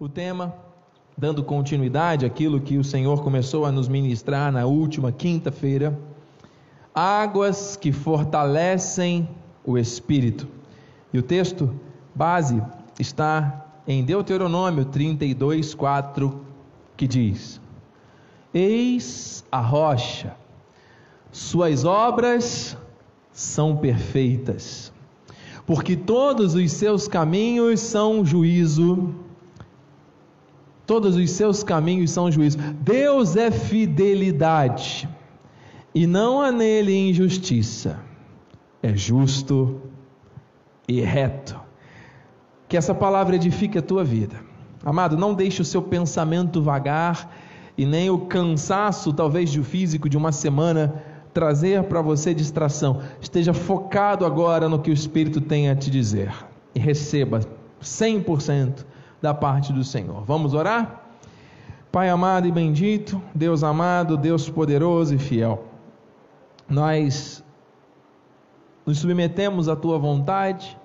o tema, dando continuidade àquilo que o Senhor começou a nos ministrar na última quinta-feira, águas que fortalecem o espírito. E o texto base está em Deuteronômio 32, 4, que diz: Eis a rocha, suas obras são perfeitas, porque todos os seus caminhos são juízo todos os seus caminhos são juízo. Deus é fidelidade, e não há nele injustiça. É justo e reto. Que essa palavra edifique a tua vida. Amado, não deixe o seu pensamento vagar e nem o cansaço, talvez de físico, de uma semana trazer para você distração. Esteja focado agora no que o Espírito tem a te dizer e receba 100% da parte do Senhor. Vamos orar? Pai amado e bendito, Deus amado, Deus poderoso e fiel, nós nos submetemos à tua vontade,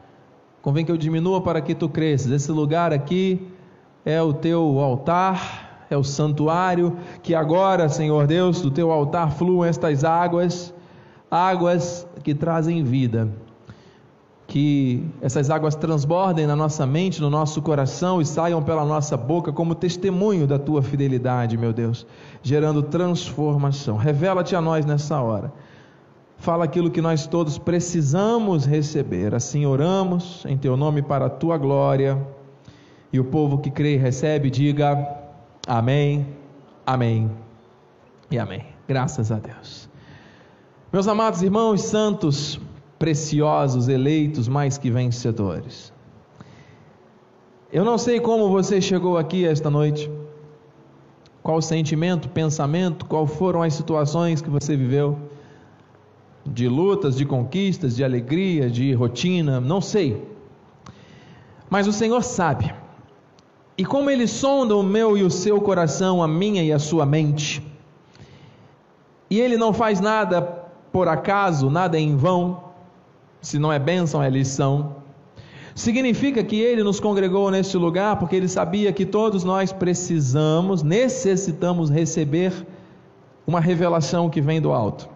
convém que eu diminua para que tu cresças. Esse lugar aqui é o teu altar, é o santuário, que agora, Senhor Deus, do teu altar fluam estas águas, águas que trazem vida que essas águas transbordem na nossa mente, no nosso coração e saiam pela nossa boca como testemunho da tua fidelidade, meu Deus, gerando transformação. Revela-te a nós nessa hora. Fala aquilo que nós todos precisamos receber. Assim oramos em teu nome para a tua glória. E o povo que crê e recebe, diga amém, amém e amém. Graças a Deus. Meus amados irmãos santos, preciosos, eleitos, mais que vencedores. Eu não sei como você chegou aqui esta noite, qual sentimento, pensamento, qual foram as situações que você viveu, de lutas, de conquistas, de alegria, de rotina, não sei. Mas o Senhor sabe. E como Ele sonda o meu e o seu coração, a minha e a sua mente, e Ele não faz nada por acaso, nada em vão, se não é bênção, é lição. Significa que ele nos congregou neste lugar porque ele sabia que todos nós precisamos, necessitamos receber uma revelação que vem do alto.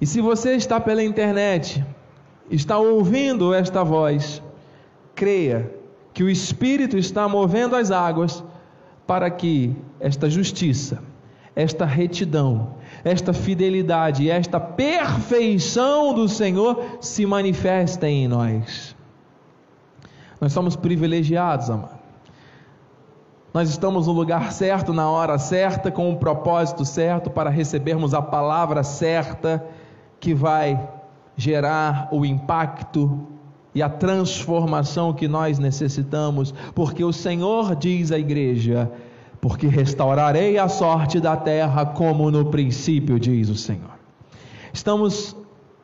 E se você está pela internet, está ouvindo esta voz, creia que o Espírito está movendo as águas para que esta justiça, esta retidão, esta fidelidade esta perfeição do Senhor se manifestem em nós. Nós somos privilegiados, amado. Nós estamos no lugar certo, na hora certa, com o propósito certo para recebermos a palavra certa que vai gerar o impacto e a transformação que nós necessitamos, porque o Senhor diz à igreja: porque restaurarei a sorte da terra como no princípio, diz o Senhor. Estamos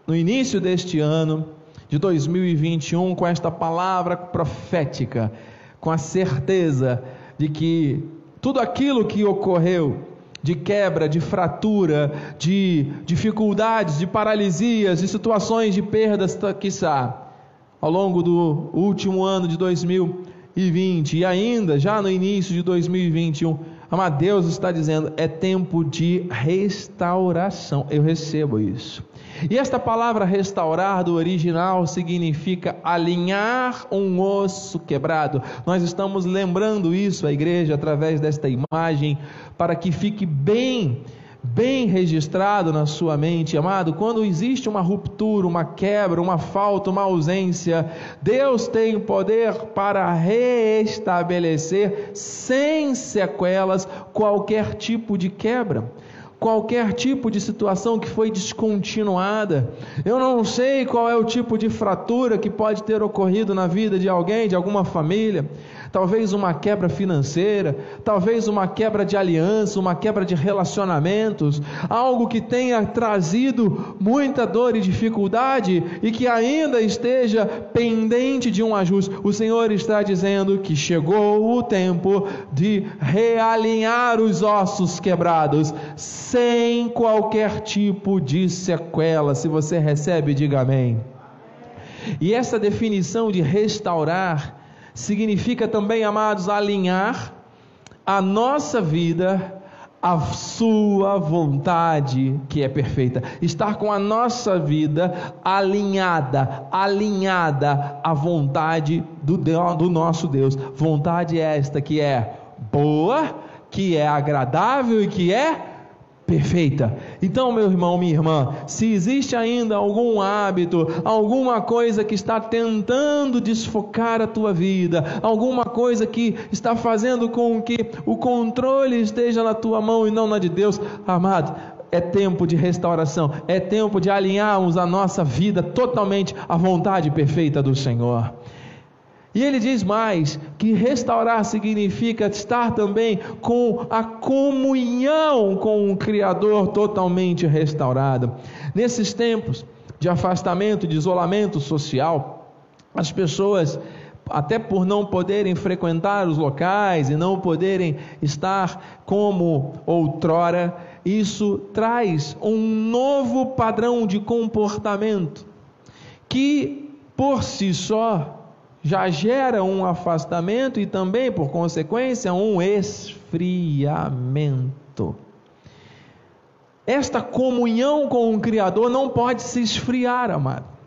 no início deste ano de 2021 com esta palavra profética, com a certeza de que tudo aquilo que ocorreu de quebra, de fratura, de dificuldades, de paralisias, de situações de perdas, quiçá, ao longo do último ano de 2021 2020 e ainda já no início de 2021, amado Deus está dizendo: é tempo de restauração. Eu recebo isso. E esta palavra restaurar do original significa alinhar um osso quebrado. Nós estamos lembrando isso à igreja através desta imagem para que fique bem bem registrado na sua mente, amado, quando existe uma ruptura, uma quebra, uma falta, uma ausência, Deus tem o poder para reestabelecer sem sequelas qualquer tipo de quebra qualquer tipo de situação que foi descontinuada. Eu não sei qual é o tipo de fratura que pode ter ocorrido na vida de alguém, de alguma família. Talvez uma quebra financeira, talvez uma quebra de aliança, uma quebra de relacionamentos, algo que tenha trazido muita dor e dificuldade e que ainda esteja pendente de um ajuste. O Senhor está dizendo que chegou o tempo de realinhar os ossos quebrados sem qualquer tipo de sequela. Se você recebe, diga amém. E essa definição de restaurar significa também, amados, alinhar a nossa vida à sua vontade, que é perfeita. Estar com a nossa vida alinhada, alinhada à vontade do, do nosso Deus. Vontade esta que é boa, que é agradável e que é perfeita. Então, meu irmão, minha irmã, se existe ainda algum hábito, alguma coisa que está tentando desfocar a tua vida, alguma coisa que está fazendo com que o controle esteja na tua mão e não na de Deus, amado, é tempo de restauração, é tempo de alinharmos a nossa vida totalmente à vontade perfeita do Senhor. E ele diz mais que restaurar significa estar também com a comunhão com o Criador totalmente restaurada. Nesses tempos de afastamento, de isolamento social, as pessoas, até por não poderem frequentar os locais e não poderem estar como outrora, isso traz um novo padrão de comportamento que por si só já gera um afastamento e também, por consequência, um esfriamento. Esta comunhão com o Criador não pode se esfriar, amado.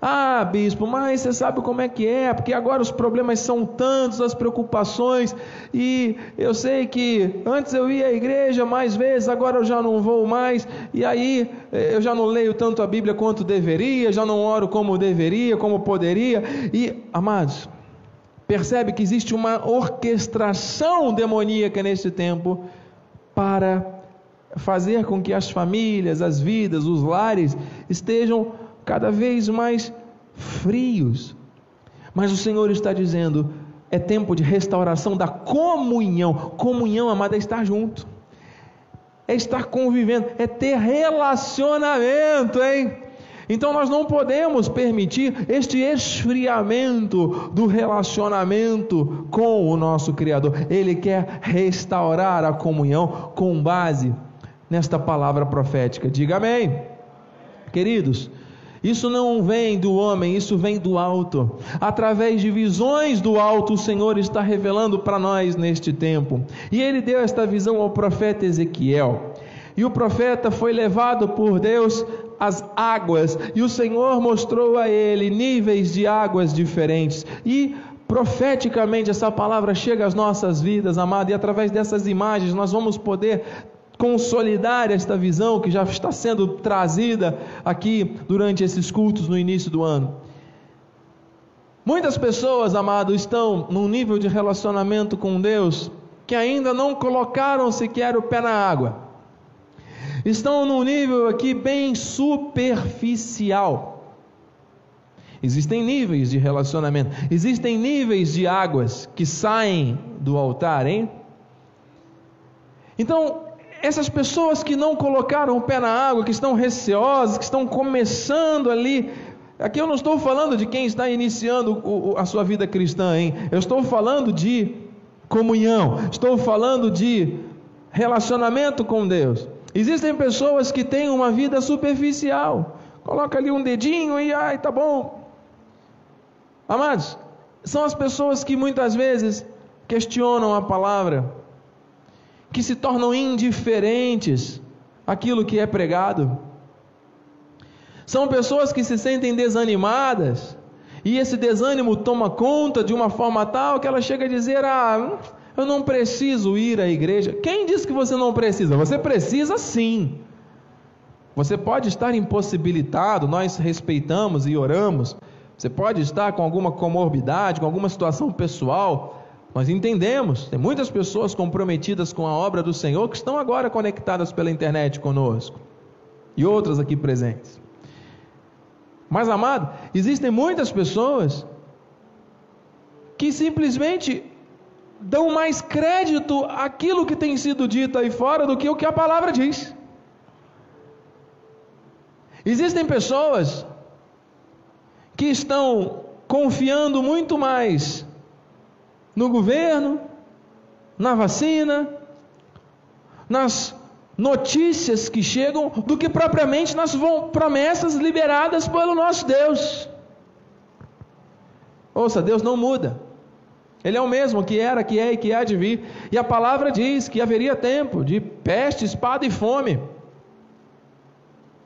Ah, bispo, mas você sabe como é que é, porque agora os problemas são tantos, as preocupações, e eu sei que antes eu ia à igreja mais vezes, agora eu já não vou mais, e aí eh, eu já não leio tanto a Bíblia quanto deveria, já não oro como deveria, como poderia, e, amados, percebe que existe uma orquestração demoníaca nesse tempo para fazer com que as famílias, as vidas, os lares estejam cada vez mais frios. Mas o Senhor está dizendo: é tempo de restauração da comunhão. Comunhão, amada, é estar junto, é estar convivendo, é ter relacionamento, hein? Então nós não podemos permitir este esfriamento do relacionamento com o nosso Criador. Ele quer restaurar a comunhão com base nesta palavra profética. Diga amém. Queridos, isso não vem do homem, isso vem do alto. Através de visões do alto, o Senhor está revelando para nós neste tempo. E ele deu esta visão ao profeta Ezequiel. E o profeta foi levado por Deus às águas, e o Senhor mostrou a ele níveis de águas diferentes. E profeticamente essa palavra chega às nossas vidas, amado, e através dessas imagens nós vamos poder consolidar esta visão que já está sendo trazida aqui durante esses cultos no início do ano. Muitas pessoas, amado, estão num nível de relacionamento com Deus que ainda não colocaram sequer o pé na água. Estão num nível aqui bem superficial. Existem níveis de relacionamento, existem níveis de águas que saem do altar, hein? Então, essas pessoas que não colocaram o pé na água, que estão receosas, que estão começando ali. Aqui eu não estou falando de quem está iniciando a sua vida cristã, hein? Eu estou falando de comunhão, estou falando de relacionamento com Deus. Existem pessoas que têm uma vida superficial, coloca ali um dedinho e ai, tá bom. Amados, são as pessoas que muitas vezes questionam a palavra, que se tornam indiferentes àquilo que é pregado. São pessoas que se sentem desanimadas, e esse desânimo toma conta de uma forma tal que ela chega a dizer: Ah, eu não preciso ir à igreja. Quem disse que você não precisa? Você precisa sim. Você pode estar impossibilitado, nós respeitamos e oramos. Você pode estar com alguma comorbidade, com alguma situação pessoal, nós entendemos, tem muitas pessoas comprometidas com a obra do Senhor que estão agora conectadas pela internet conosco, e outras aqui presentes. Mas, amado, existem muitas pessoas que simplesmente dão mais crédito àquilo que tem sido dito aí fora do que o que a palavra diz. Existem pessoas que estão confiando muito mais no governo, na vacina, nas notícias que chegam, do que propriamente nas promessas liberadas pelo nosso Deus. Ouça, Deus não muda. Ele é o mesmo que era, que é e que há de vir. E a palavra diz que haveria tempo de peste, espada e fome.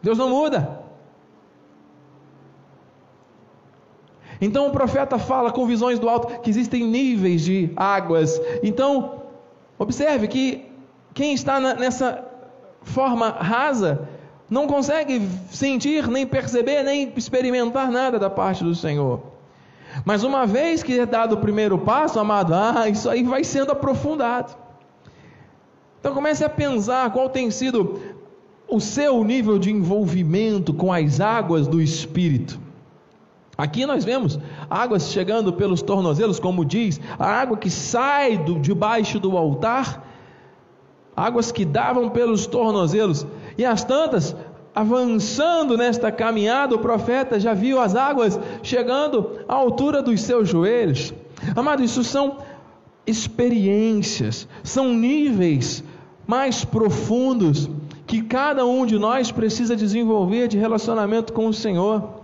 Deus não muda. Então o profeta fala com visões do alto que existem níveis de águas. Então, observe que quem está nessa forma rasa não consegue sentir, nem perceber, nem experimentar nada da parte do Senhor. Mas uma vez que é dado o primeiro passo, amado, ah, isso aí vai sendo aprofundado. Então comece a pensar qual tem sido o seu nível de envolvimento com as águas do Espírito. Aqui nós vemos águas chegando pelos tornozelos, como diz, a água que sai do, debaixo do altar, águas que davam pelos tornozelos, e as tantas avançando nesta caminhada, o profeta já viu as águas chegando à altura dos seus joelhos. Amado, isso são experiências, são níveis mais profundos que cada um de nós precisa desenvolver de relacionamento com o Senhor.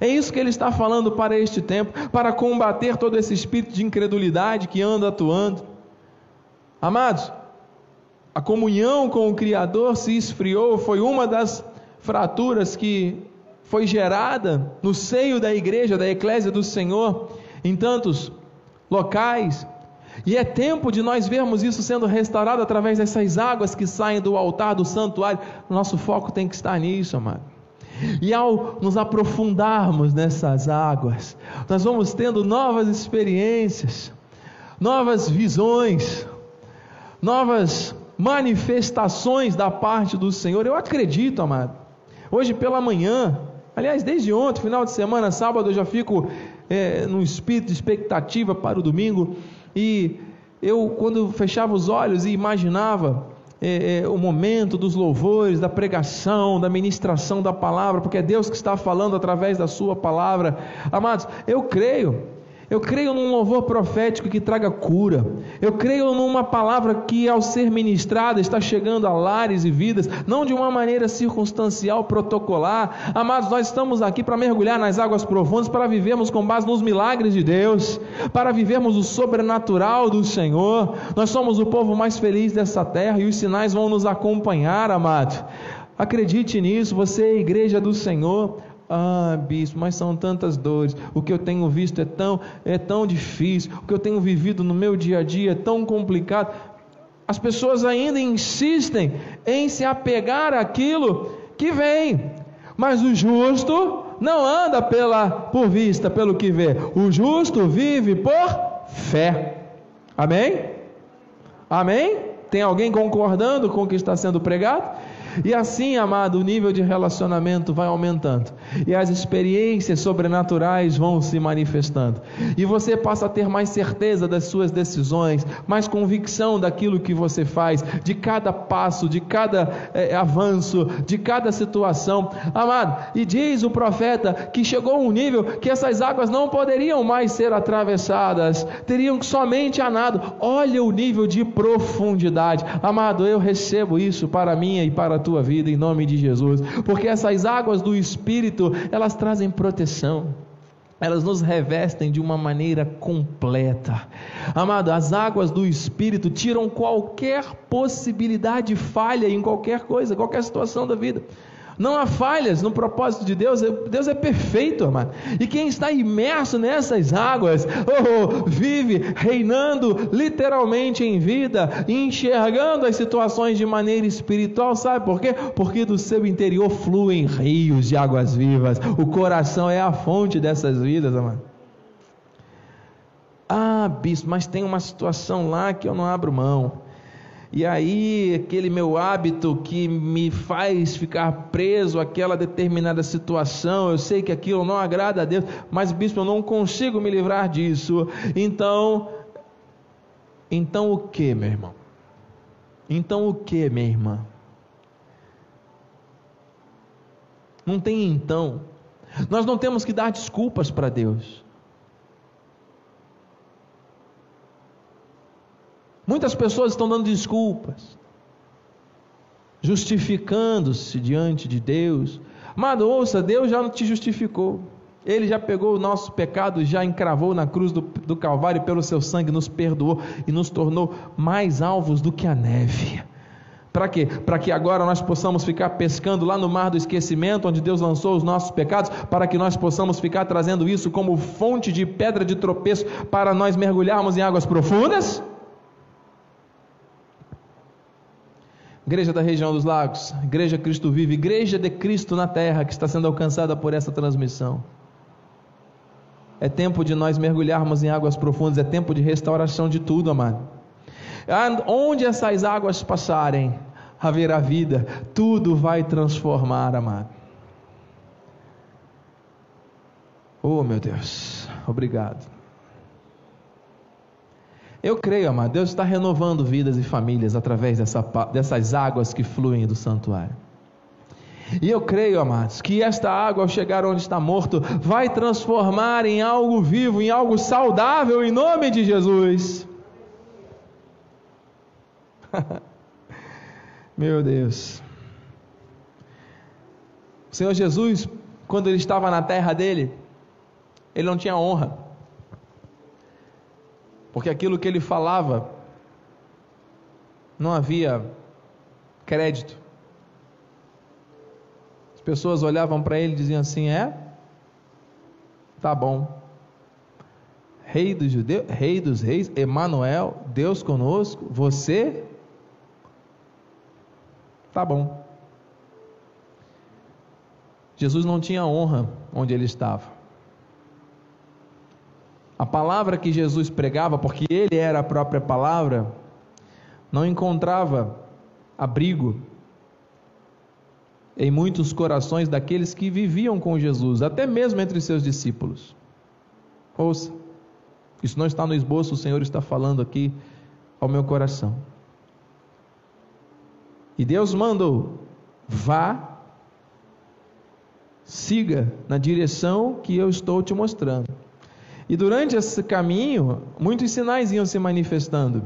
É isso que ele está falando para este tempo, para combater todo esse espírito de incredulidade que anda atuando. Amados, a comunhão com o Criador se esfriou, foi uma das fraturas que foi gerada no seio da igreja, da eclésia do Senhor, em tantos locais. E é tempo de nós vermos isso sendo restaurado através dessas águas que saem do altar, do santuário. Nosso foco tem que estar nisso, amado. E ao nos aprofundarmos nessas águas, nós vamos tendo novas experiências, novas visões, novas manifestações da parte do Senhor. Eu acredito, amado. Hoje pela manhã, aliás, desde ontem, final de semana, sábado, eu já fico é, num espírito de expectativa para o domingo. E eu, quando fechava os olhos e imaginava é, é, o momento dos louvores, da pregação, da ministração da palavra, porque é Deus que está falando através da Sua palavra, amados, eu creio eu creio num louvor profético que traga cura. Eu creio numa palavra que, ao ser ministrada, está chegando a lares e vidas, não de uma maneira circunstancial, protocolar. Amados, nós estamos aqui para mergulhar nas águas profundas, para vivermos com base nos milagres de Deus, para vivermos o sobrenatural do Senhor. Nós somos o povo mais feliz dessa terra e os sinais vão nos acompanhar, amado. Acredite nisso, você é igreja do Senhor. Ah, bispo, mas são tantas dores. O que eu tenho visto é tão, é tão difícil. O que eu tenho vivido no meu dia a dia é tão complicado. As pessoas ainda insistem em se apegar àquilo que vem. Mas o justo não anda pela por vista, pelo que vê. O justo vive por fé. Amém? Amém? Tem alguém concordando com o que está sendo pregado? E assim, amado, o nível de relacionamento vai aumentando. E as experiências sobrenaturais vão se manifestando. E você passa a ter mais certeza das suas decisões, mais convicção daquilo que você faz, de cada passo, de cada é, avanço, de cada situação. Amado, e diz o profeta que chegou um nível que essas águas não poderiam mais ser atravessadas, teriam somente a nado. Olha o nível de profundidade. Amado, eu recebo isso para mim e para tua vida em nome de Jesus, porque essas águas do Espírito, elas trazem proteção elas nos revestem de uma maneira completa. Amado, as águas do Espírito tiram qualquer possibilidade de falha em qualquer coisa, qualquer situação da vida. Não há falhas no propósito de Deus, Deus é perfeito, amado. E quem está imerso nessas águas, oh, vive reinando literalmente em vida, enxergando as situações de maneira espiritual, sabe por quê? Porque do seu interior fluem rios de águas vivas. O coração é a fonte dessas vidas, amado. Ah, bispo, mas tem uma situação lá que eu não abro mão. E aí, aquele meu hábito que me faz ficar preso àquela determinada situação, eu sei que aquilo não agrada a Deus, mas bispo, eu não consigo me livrar disso. Então, então o que, meu irmão? Então o que, minha irmã? Não tem então. Nós não temos que dar desculpas para Deus. Muitas pessoas estão dando desculpas, justificando-se diante de Deus. Amado, ouça, Deus já não te justificou. Ele já pegou o nosso pecado, já encravou na cruz do, do Calvário, pelo seu sangue nos perdoou e nos tornou mais alvos do que a neve. Para quê? Para que agora nós possamos ficar pescando lá no mar do esquecimento, onde Deus lançou os nossos pecados, para que nós possamos ficar trazendo isso como fonte de pedra de tropeço para nós mergulharmos em águas profundas? Igreja da região dos lagos, Igreja Cristo Vive, Igreja de Cristo na terra que está sendo alcançada por essa transmissão. É tempo de nós mergulharmos em águas profundas, é tempo de restauração de tudo, amado. Onde essas águas passarem, haverá vida, tudo vai transformar, amado. Oh, meu Deus, obrigado. Eu creio, amado, Deus está renovando vidas e famílias através dessa, dessas águas que fluem do santuário. E eu creio, amados, que esta água, ao chegar onde está morto, vai transformar em algo vivo, em algo saudável, em nome de Jesus. Meu Deus. O Senhor Jesus, quando ele estava na terra dele, ele não tinha honra. Porque aquilo que ele falava não havia crédito. As pessoas olhavam para ele e diziam assim: "É? Tá bom. Rei dos judeus, rei dos reis, Emanuel, Deus conosco, você Tá bom. Jesus não tinha honra onde ele estava. A palavra que Jesus pregava, porque ele era a própria palavra, não encontrava abrigo em muitos corações daqueles que viviam com Jesus, até mesmo entre seus discípulos. Ouça, isso não está no esboço, o Senhor está falando aqui ao meu coração. E Deus mandou: vá, siga na direção que eu estou te mostrando. E durante esse caminho, muitos sinais iam se manifestando.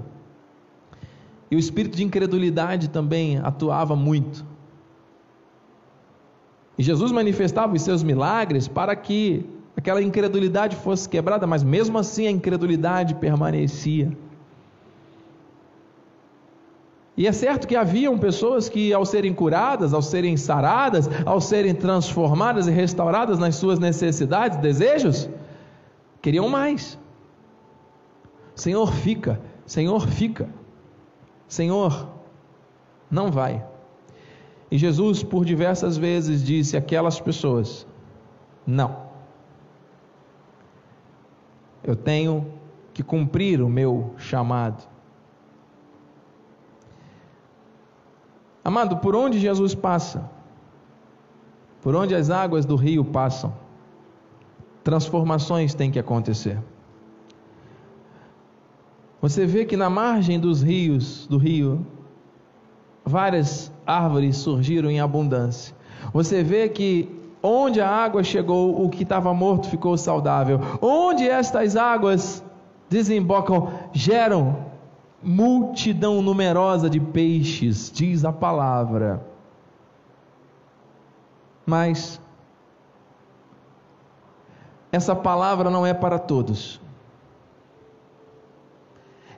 E o espírito de incredulidade também atuava muito. E Jesus manifestava os seus milagres para que aquela incredulidade fosse quebrada, mas mesmo assim a incredulidade permanecia. E é certo que haviam pessoas que, ao serem curadas, ao serem saradas, ao serem transformadas e restauradas nas suas necessidades, desejos, queriam mais. Senhor, fica. Senhor, fica. Senhor, não vai. E Jesus, por diversas vezes, disse àquelas pessoas: Não. Eu tenho que cumprir o meu chamado. Amado, por onde Jesus passa, por onde as águas do rio passam, transformações têm que acontecer. Você vê que na margem dos rios, do rio, várias árvores surgiram em abundância. Você vê que onde a água chegou, o que estava morto ficou saudável. Onde estas águas desembocam, geram multidão numerosa de peixes, diz a palavra. Mas essa palavra não é para todos.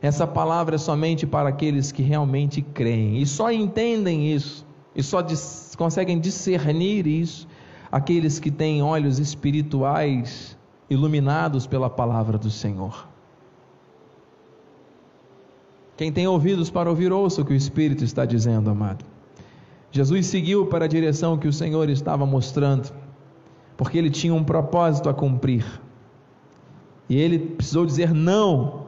Essa palavra é somente para aqueles que realmente creem e só entendem isso e só dis conseguem discernir isso aqueles que têm olhos espirituais iluminados pela palavra do Senhor. Quem tem ouvidos para ouvir, ouça o que o Espírito está dizendo, amado. Jesus seguiu para a direção que o Senhor estava mostrando, porque ele tinha um propósito a cumprir. E ele precisou dizer não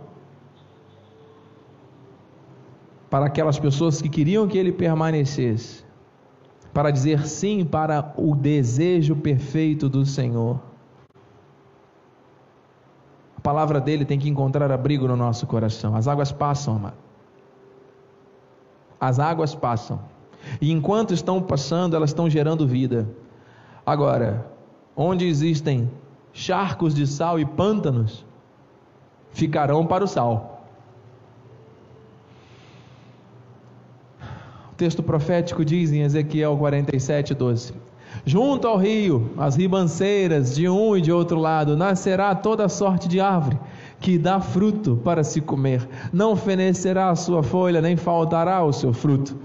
para aquelas pessoas que queriam que ele permanecesse, para dizer sim para o desejo perfeito do Senhor. A palavra dele tem que encontrar abrigo no nosso coração. As águas passam, amado. As águas passam. E enquanto estão passando, elas estão gerando vida. Agora, onde existem charcos de sal e pântanos, ficarão para o sal. O texto profético diz em Ezequiel 47, 12: Junto ao rio, as ribanceiras de um e de outro lado, nascerá toda sorte de árvore que dá fruto para se comer. Não fenecerá a sua folha, nem faltará o seu fruto.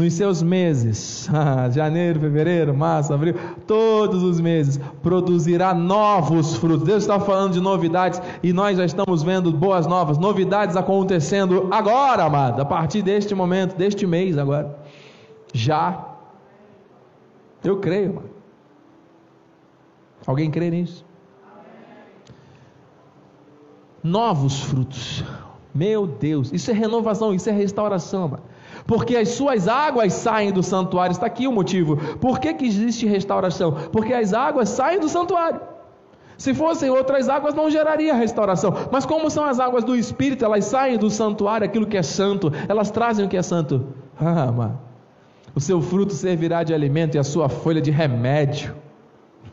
Nos seus meses, janeiro, fevereiro, março, abril, todos os meses, produzirá novos frutos. Deus está falando de novidades e nós já estamos vendo boas novas, novidades acontecendo agora, amado, a partir deste momento, deste mês agora. Já eu creio, mano. Alguém crê nisso? Novos frutos. Meu Deus, isso é renovação, isso é restauração, mano. Porque as suas águas saem do santuário. Está aqui o motivo. Por que, que existe restauração? Porque as águas saem do santuário. Se fossem outras águas, não geraria restauração. Mas como são as águas do Espírito, elas saem do santuário, aquilo que é santo, elas trazem o que é santo. Ah, mano. O seu fruto servirá de alimento e a sua folha de remédio.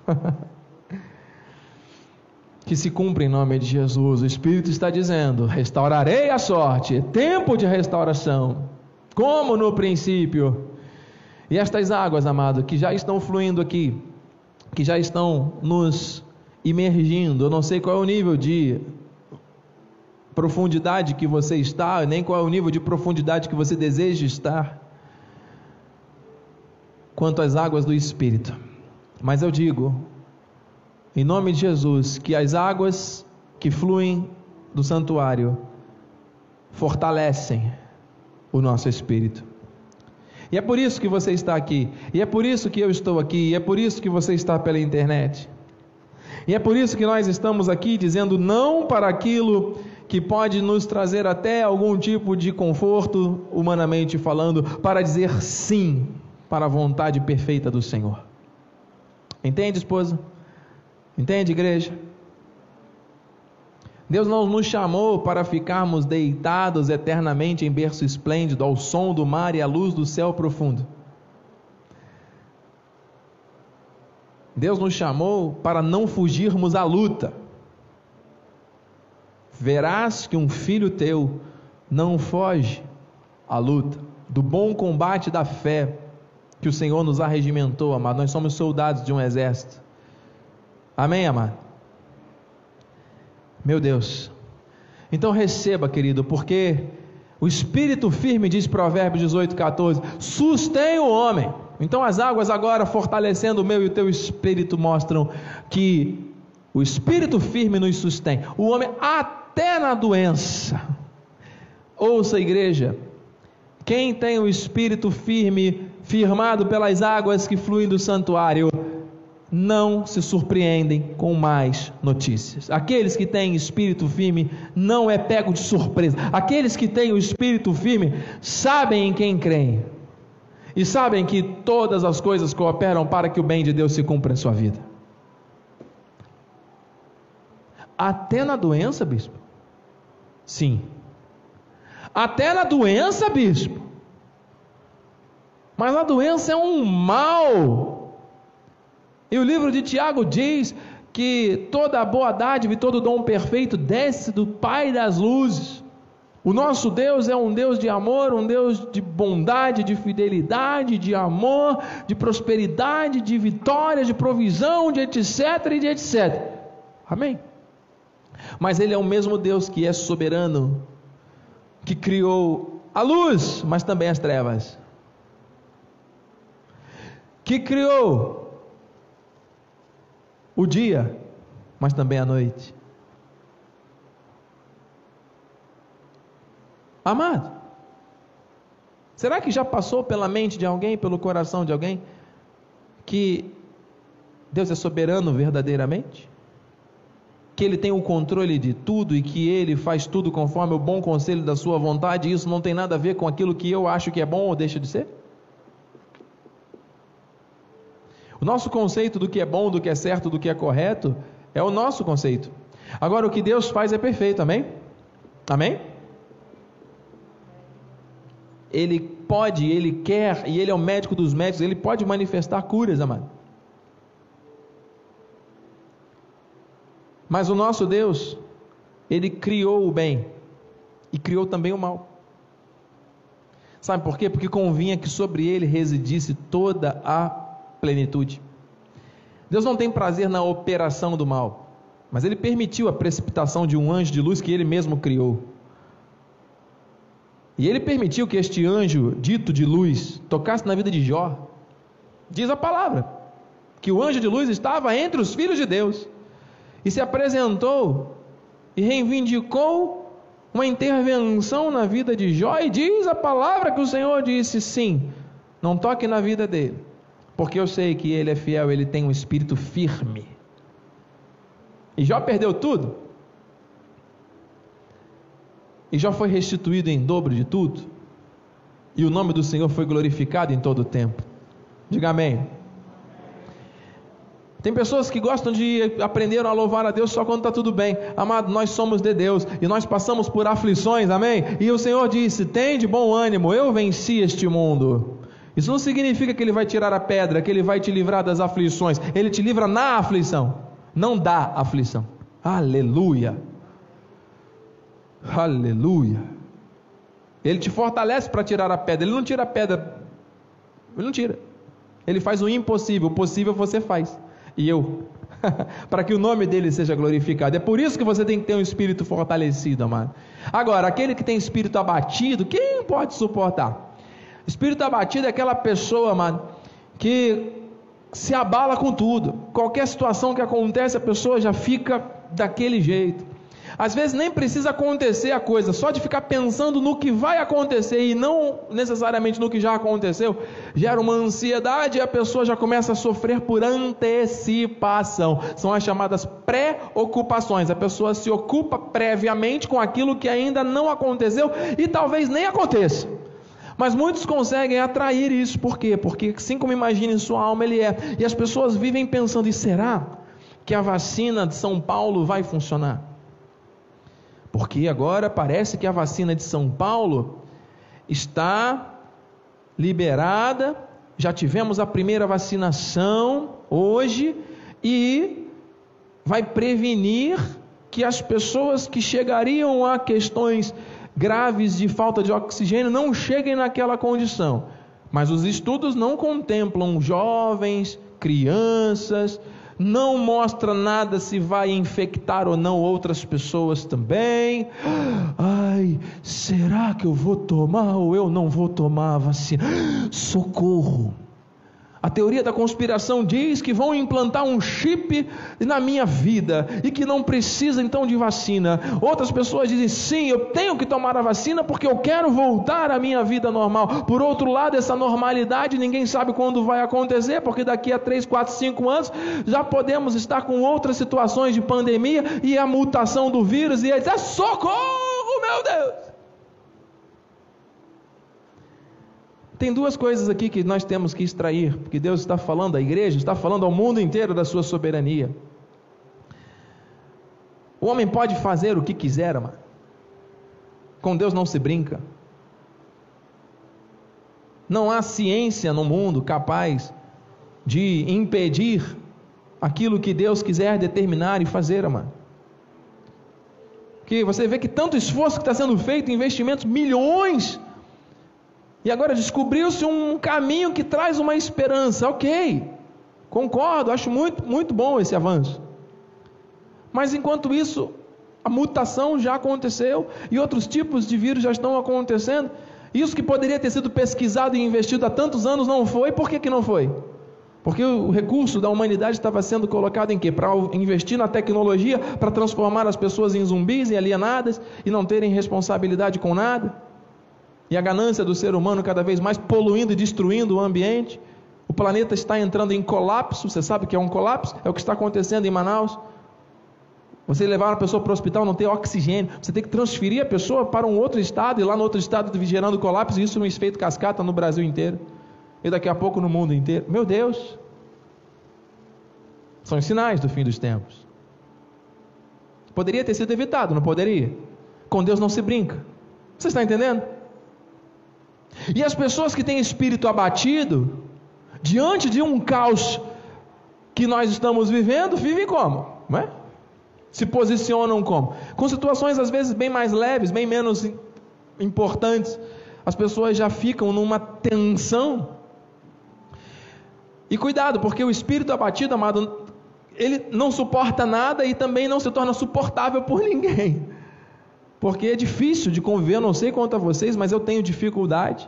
que se cumpra em nome de Jesus. O Espírito está dizendo: restaurarei a sorte, tempo de restauração, como no princípio. E estas águas, amado, que já estão fluindo aqui, que já estão nos imergindo, eu não sei qual é o nível de profundidade que você está, nem qual é o nível de profundidade que você deseja estar quanto às águas do Espírito. Mas eu digo, em nome de Jesus, que as águas que fluem do santuário fortalecem o nosso espírito. E é por isso que você está aqui, e é por isso que eu estou aqui, e é por isso que você está pela internet. E é por isso que nós estamos aqui dizendo não para aquilo que pode nos trazer até algum tipo de conforto, humanamente falando, para dizer sim para a vontade perfeita do Senhor. Entende, esposa? Entende, igreja? Deus não nos chamou para ficarmos deitados eternamente em berço esplêndido, ao som do mar e à luz do céu profundo. Deus nos chamou para não fugirmos à luta. Verás que um filho teu não foge à luta, do bom combate da fé, que o Senhor nos arregimentou, amado. Nós somos soldados de um exército. Amém, amado? Meu Deus. Então receba, querido, porque o espírito firme, diz Provérbios 18, 14, sustém o homem. Então as águas agora fortalecendo o meu e o teu espírito mostram que o espírito firme nos sustém. O homem até na doença. Ouça, igreja, quem tem o espírito firme firmado pelas águas que fluem do santuário, não se surpreendem com mais notícias. Aqueles que têm espírito firme não é pego de surpresa. Aqueles que têm o espírito firme sabem em quem creem e sabem que todas as coisas cooperam para que o bem de Deus se cumpra em sua vida. Até na doença, bispo? Sim. Até na doença, bispo? Mas a doença é um mal. E o livro de Tiago diz que toda a boa dádiva e todo dom perfeito desce do Pai das luzes. O nosso Deus é um Deus de amor, um Deus de bondade, de fidelidade, de amor, de prosperidade, de vitória, de provisão, de etc e de etc. Amém? Mas Ele é o mesmo Deus que é soberano, que criou a luz, mas também as trevas que criou o dia, mas também a noite. Amado, será que já passou pela mente de alguém, pelo coração de alguém, que Deus é soberano verdadeiramente? Que Ele tem o controle de tudo e que Ele faz tudo conforme o bom conselho da Sua vontade, e isso não tem nada a ver com aquilo que eu acho que é bom ou deixa de ser? O nosso conceito do que é bom, do que é certo, do que é correto, é o nosso conceito. Agora, o que Deus faz é perfeito, amém? Amém? Ele pode, ele quer, e ele é o médico dos médicos, ele pode manifestar curas, amado. Mas o nosso Deus, ele criou o bem e criou também o mal. Sabe por quê? Porque convinha que sobre ele residisse toda a plenitude. Deus não tem prazer na operação do mal, mas ele permitiu a precipitação de um anjo de luz que ele mesmo criou. E ele permitiu que este anjo, dito de luz, tocasse na vida de Jó. Diz a palavra que o anjo de luz estava entre os filhos de Deus e se apresentou e reivindicou uma intervenção na vida de Jó e diz a palavra que o Senhor disse: sim, não toque na vida dele, porque eu sei que ele é fiel, ele tem um espírito firme. E Jó perdeu tudo. E Jó foi restituído em dobro de tudo. E o nome do Senhor foi glorificado em todo o tempo. Diga amém. Tem pessoas que gostam de aprender a louvar a Deus só quando está tudo bem. Amado, nós somos de Deus e nós passamos por aflições, amém? E o Senhor disse: tem de bom ânimo, eu venci este mundo. Isso não significa que ele vai tirar a pedra, que ele vai te livrar das aflições. Ele te livra na aflição, não da aflição. Aleluia. Aleluia. Ele te fortalece para tirar a pedra. Ele não tira a pedra. Ele não tira. Ele faz o impossível. O possível você faz. E eu. para que o nome dele seja glorificado. É por isso que você tem que ter um espírito fortalecido, amado. Agora, aquele que tem espírito abatido, quem pode suportar? Espírito abatido é aquela pessoa, mano, que se abala com tudo. Qualquer situação que acontece, a pessoa já fica daquele jeito. Às vezes nem precisa acontecer a coisa, só de ficar pensando no que vai acontecer e não necessariamente no que já aconteceu, gera uma ansiedade e a pessoa já começa a sofrer por antecipação. São as chamadas preocupações. A pessoa se ocupa previamente com aquilo que ainda não aconteceu e talvez nem aconteça. Mas muitos conseguem atrair isso, por quê? Porque assim como imagina em sua alma, ele é. E as pessoas vivem pensando: e será que a vacina de São Paulo vai funcionar? Porque agora parece que a vacina de São Paulo está liberada, já tivemos a primeira vacinação hoje e vai prevenir que as pessoas que chegariam a questões graves de falta de oxigênio não cheguem naquela condição. Mas os estudos não contemplam jovens, crianças, não mostra nada se vai infectar ou não outras pessoas também. Ai, será que eu vou tomar ou eu não vou tomar a vacina? Socorro! A teoria da conspiração diz que vão implantar um chip na minha vida e que não precisa então de vacina. Outras pessoas dizem sim, eu tenho que tomar a vacina porque eu quero voltar à minha vida normal. Por outro lado, essa normalidade ninguém sabe quando vai acontecer, porque daqui a 3, 4, 5 anos já podemos estar com outras situações de pandemia e a mutação do vírus e eles, é socorro, meu Deus! Tem duas coisas aqui que nós temos que extrair, porque Deus está falando à igreja, está falando ao mundo inteiro da sua soberania. O homem pode fazer o que quiser, mano. Com Deus não se brinca. Não há ciência no mundo capaz de impedir aquilo que Deus quiser determinar e fazer, mano. Que você vê que tanto esforço que está sendo feito, investimentos, milhões e agora descobriu-se um caminho que traz uma esperança. Ok, concordo, acho muito, muito bom esse avanço. Mas enquanto isso, a mutação já aconteceu e outros tipos de vírus já estão acontecendo. Isso que poderia ter sido pesquisado e investido há tantos anos não foi, por que, que não foi? Porque o recurso da humanidade estava sendo colocado em quê? Para investir na tecnologia, para transformar as pessoas em zumbis, em alienadas e não terem responsabilidade com nada e a ganância do ser humano cada vez mais poluindo e destruindo o ambiente. O planeta está entrando em colapso. Você sabe que é um colapso? É o que está acontecendo em Manaus. Você levar uma pessoa para o hospital não tem oxigênio. Você tem que transferir a pessoa para um outro estado e lá no outro estado gerando colapso. Isso é um efeito cascata no Brasil inteiro e daqui a pouco no mundo inteiro. Meu Deus! São os sinais do fim dos tempos. Poderia ter sido evitado, não poderia? Com Deus não se brinca. Você está entendendo? E as pessoas que têm espírito abatido, diante de um caos que nós estamos vivendo, vivem como? Não é? Se posicionam como? Com situações às vezes bem mais leves, bem menos importantes, as pessoas já ficam numa tensão. E cuidado, porque o espírito abatido, amado, ele não suporta nada e também não se torna suportável por ninguém. Porque é difícil de conviver, eu não sei quanto a vocês, mas eu tenho dificuldade.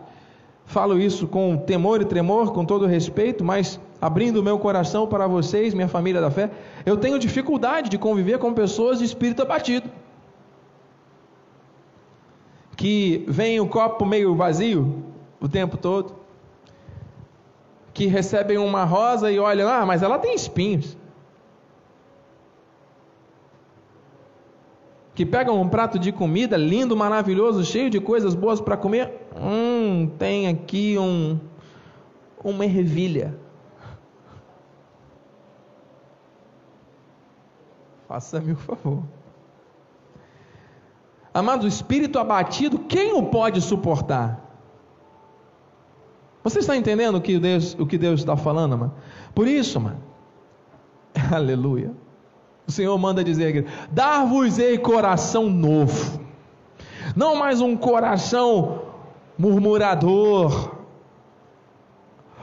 Falo isso com temor e tremor, com todo respeito, mas abrindo o meu coração para vocês, minha família da fé, eu tenho dificuldade de conviver com pessoas de espírito abatido. Que veem o copo meio vazio o tempo todo, que recebem uma rosa e olham, ah, mas ela tem espinhos. Que pegam um prato de comida lindo, maravilhoso, cheio de coisas boas para comer, hum, tem aqui um uma ervilha. Faça-me o favor. Amado, o espírito abatido, quem o pode suportar? Você está entendendo o que Deus, o que Deus está falando, mano? Por isso, mano. Aleluia. O Senhor manda dizer: Dar-vos-ei coração novo, não mais um coração murmurador.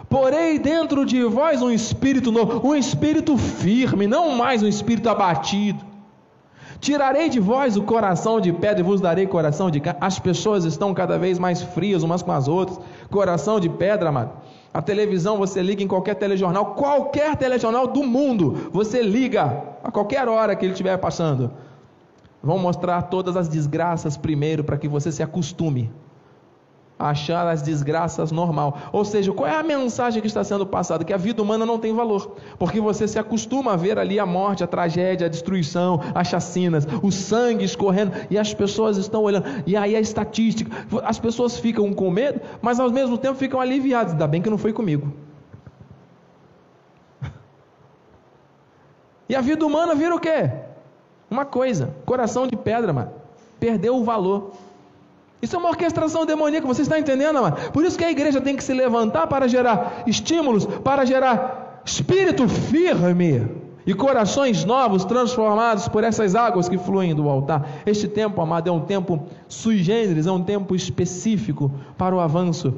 Porei dentro de vós um espírito novo, um espírito firme, não mais um espírito abatido. Tirarei de vós o coração de pedra e vos darei coração de carne. As pessoas estão cada vez mais frias umas com as outras. Coração de pedra, amado. A televisão, você liga em qualquer telejornal, qualquer telejornal do mundo, você liga a qualquer hora que ele estiver passando. Vão mostrar todas as desgraças primeiro para que você se acostume achar as desgraças normal. Ou seja, qual é a mensagem que está sendo passada? Que a vida humana não tem valor, porque você se acostuma a ver ali a morte, a tragédia, a destruição, as chacinas, o sangue escorrendo e as pessoas estão olhando. E aí a estatística, as pessoas ficam com medo, mas ao mesmo tempo ficam aliviadas. Ainda bem que não foi comigo. E a vida humana vira o quê? Uma coisa, coração de pedra, mano. Perdeu o valor. Isso é uma orquestração demoníaca, você está entendendo, amado? Por isso que a igreja tem que se levantar para gerar estímulos, para gerar espírito firme e corações novos transformados por essas águas que fluem do altar. Este tempo, amado, é um tempo sui generis, é um tempo específico para o avanço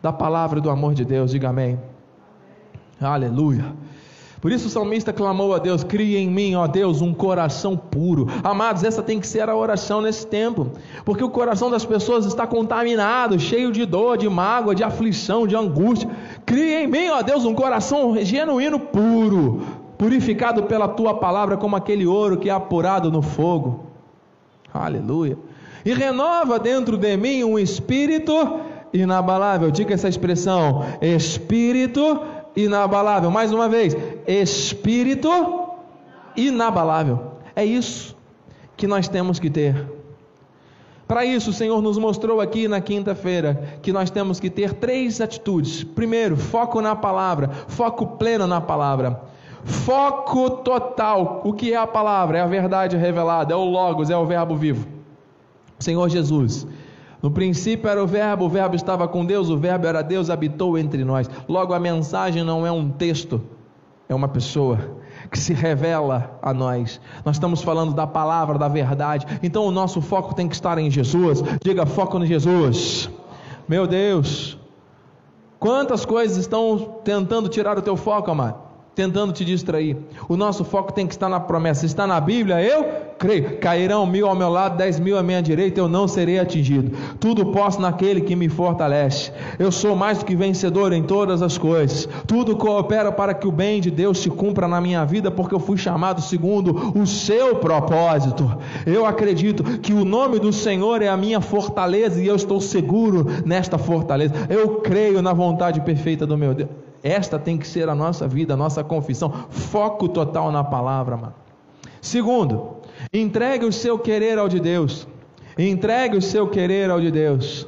da palavra do amor de Deus. Diga amém. Aleluia. Por isso o salmista clamou a Deus: Cria em mim, ó Deus, um coração puro. Amados, essa tem que ser a oração nesse tempo, porque o coração das pessoas está contaminado, cheio de dor, de mágoa, de aflição, de angústia. Cria em mim, ó Deus, um coração genuíno, puro, purificado pela tua palavra, como aquele ouro que é apurado no fogo. Aleluia. E renova dentro de mim um espírito inabalável. Diga essa expressão: espírito inabalável. Mais uma vez, espírito inabalável. É isso que nós temos que ter. Para isso, o Senhor nos mostrou aqui na quinta-feira que nós temos que ter três atitudes. Primeiro, foco na palavra, foco pleno na palavra. Foco total. O que é a palavra? É a verdade revelada, é o Logos, é o Verbo vivo. Senhor Jesus, no princípio era o Verbo, o Verbo estava com Deus, o Verbo era Deus, habitou entre nós. Logo, a mensagem não é um texto, é uma pessoa que se revela a nós. Nós estamos falando da palavra, da verdade. Então, o nosso foco tem que estar em Jesus. Diga foco em Jesus. Meu Deus, quantas coisas estão tentando tirar o teu foco, amado? Tentando te distrair. O nosso foco tem que estar na promessa. Está na Bíblia, eu creio, cairão mil ao meu lado, dez mil à minha direita, eu não serei atingido. Tudo posso naquele que me fortalece. Eu sou mais do que vencedor em todas as coisas. Tudo coopera para que o bem de Deus se cumpra na minha vida, porque eu fui chamado segundo o seu propósito. Eu acredito que o nome do Senhor é a minha fortaleza e eu estou seguro nesta fortaleza. Eu creio na vontade perfeita do meu Deus. Esta tem que ser a nossa vida, a nossa confissão. Foco total na palavra, mano. Segundo, Entregue o seu querer ao de Deus. Entregue o seu querer ao de Deus.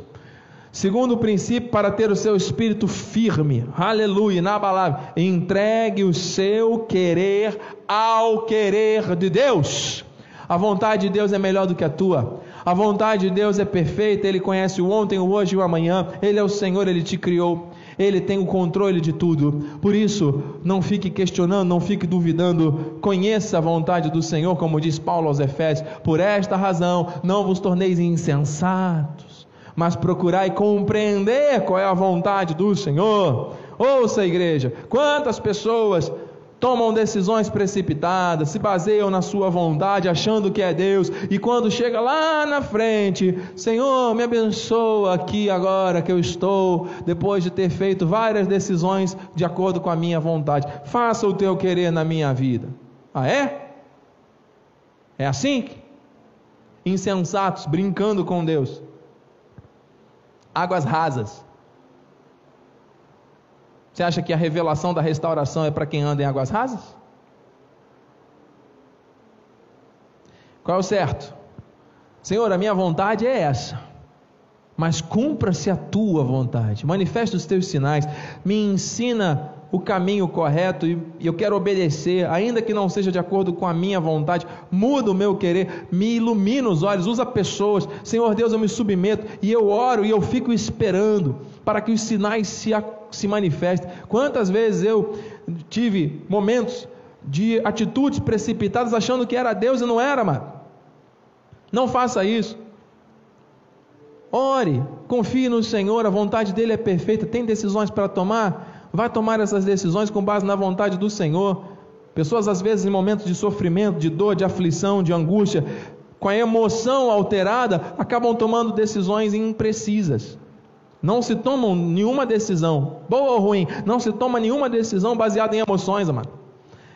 Segundo princípio, para ter o seu espírito firme, aleluia, na palavra, entregue o seu querer ao querer de Deus. A vontade de Deus é melhor do que a tua. A vontade de Deus é perfeita, Ele conhece o ontem, o hoje e o amanhã. Ele é o Senhor, Ele te criou. Ele tem o controle de tudo. Por isso, não fique questionando, não fique duvidando. Conheça a vontade do Senhor, como diz Paulo aos Efésios. Por esta razão, não vos torneis insensatos, mas procurai compreender qual é a vontade do Senhor. Ouça, igreja, quantas pessoas tomam decisões precipitadas, se baseiam na sua vontade, achando que é Deus, e quando chega lá na frente, Senhor, me abençoa aqui agora que eu estou, depois de ter feito várias decisões de acordo com a minha vontade, faça o teu querer na minha vida. Ah, é? É assim? Insensatos, brincando com Deus. Águas rasas. Você acha que a revelação da restauração é para quem anda em águas rasas? Qual é o certo? Senhor, a minha vontade é essa, mas cumpra-se a tua vontade, manifesta os teus sinais, me ensina o caminho correto e eu quero obedecer, ainda que não seja de acordo com a minha vontade, muda o meu querer, me ilumina os olhos, usa pessoas, Senhor Deus, eu me submeto e eu oro e eu fico esperando para que os sinais se, se manifestem. Quantas vezes eu tive momentos de atitudes precipitadas achando que era Deus e não era, mano. Não faça isso. Ore, confie no Senhor, a vontade dele é perfeita, tem decisões para tomar vai tomar essas decisões com base na vontade do Senhor. Pessoas, às vezes, em momentos de sofrimento, de dor, de aflição, de angústia, com a emoção alterada, acabam tomando decisões imprecisas. Não se toma nenhuma decisão, boa ou ruim, não se toma nenhuma decisão baseada em emoções, mano.